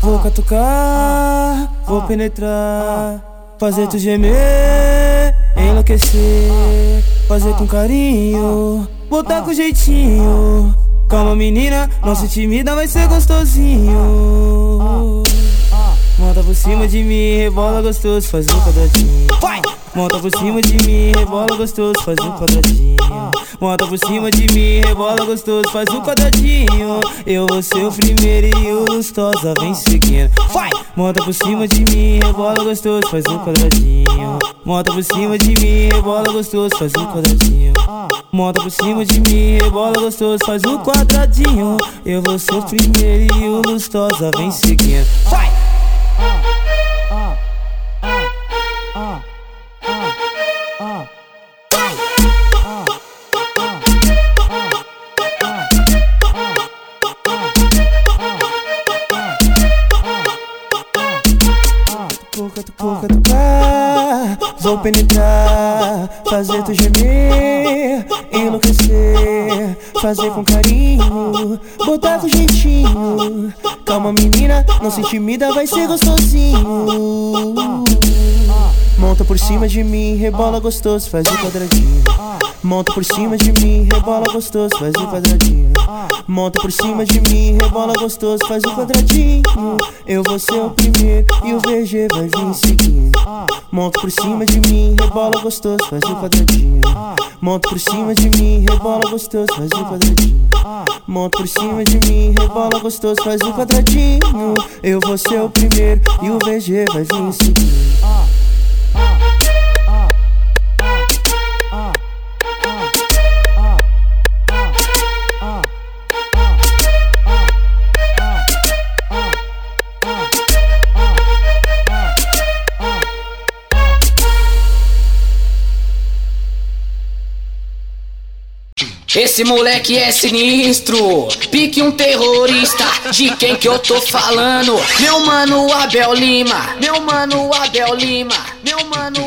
Vou catucar, vou penetrar, fazer tu gemer, enlouquecer, fazer com carinho, botar com jeitinho. Calma menina, não se intimida, vai ser gostosinho. Cima de mim, rebola gostoso, faz um quadradinho. Vai! Monta por cima de mim, rebola gostoso, faz um quadradinho. Monta por cima de mim, rebola gostoso, faz um quadradinho. Eu vou ser o primeiro e o lustosa vem seguindo. Vai! Monta por cima de mim, rebola gostoso, faz um quadradinho. Monta por cima de mim, rebola gostoso, faz um quadradinho. Monta por cima de mim, rebola gostoso, faz um quadradinho. Eu vou ser o primeiro e o lustosa vem seguindo. Vai! Pouca, tu pouca, tu cá Vou penetrar, fazer tu gemer Enlouquecer, fazer com carinho Botar com jeitinho. Calma menina, não se intimida, vai ser gostosinho cima de mim, rebola gostoso, faz o quadradinho. Monta por cima de mim, rebola gostoso, faz o quadradinho. Monta por cima de mim, rebola gostoso, faz o quadradinho. Eu vou ser o primeiro e o VG vai vir seguindo. Monta por cima de mim, rebola gostoso, faz o quadradinho. Monta por cima de mim, rebola gostoso, faz o quadradinho. Monta por cima de mim, rebola gostoso, faz o quadradinho. Eu vou ser o primeiro e o VG vai vir seguindo Esse moleque é sinistro, pique um terrorista. De quem que eu tô falando? Meu mano Abel Lima, meu mano Abel Lima, meu mano.